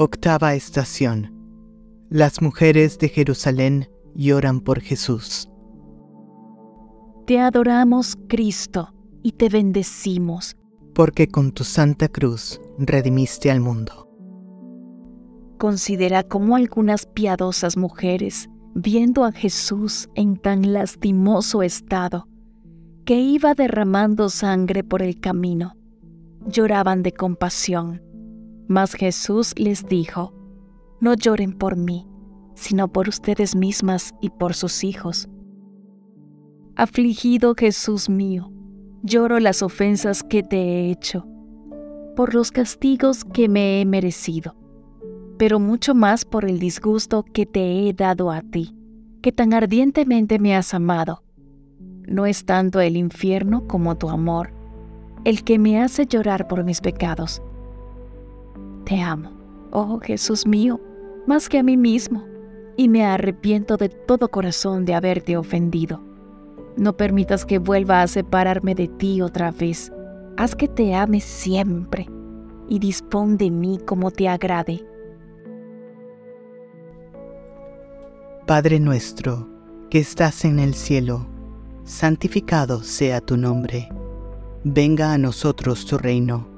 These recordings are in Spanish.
Octava estación. Las mujeres de Jerusalén lloran por Jesús. Te adoramos, Cristo, y te bendecimos. Porque con tu santa cruz redimiste al mundo. Considera cómo algunas piadosas mujeres, viendo a Jesús en tan lastimoso estado, que iba derramando sangre por el camino, lloraban de compasión. Mas Jesús les dijo, no lloren por mí, sino por ustedes mismas y por sus hijos. Afligido Jesús mío, lloro las ofensas que te he hecho, por los castigos que me he merecido, pero mucho más por el disgusto que te he dado a ti, que tan ardientemente me has amado. No es tanto el infierno como tu amor, el que me hace llorar por mis pecados. Te amo, oh Jesús mío, más que a mí mismo, y me arrepiento de todo corazón de haberte ofendido. No permitas que vuelva a separarme de ti otra vez. Haz que te ame siempre y dispón de mí como te agrade. Padre nuestro, que estás en el cielo, santificado sea tu nombre. Venga a nosotros tu reino.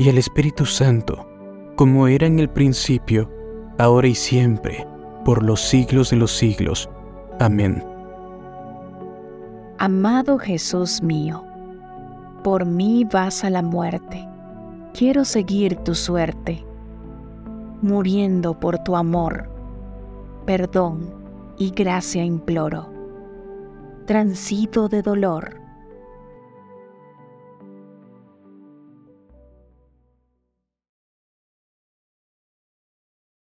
y al Espíritu Santo, como era en el principio, ahora y siempre, por los siglos de los siglos. Amén. Amado Jesús mío, por mí vas a la muerte. Quiero seguir tu suerte, muriendo por tu amor. Perdón y gracia imploro. Transito de dolor,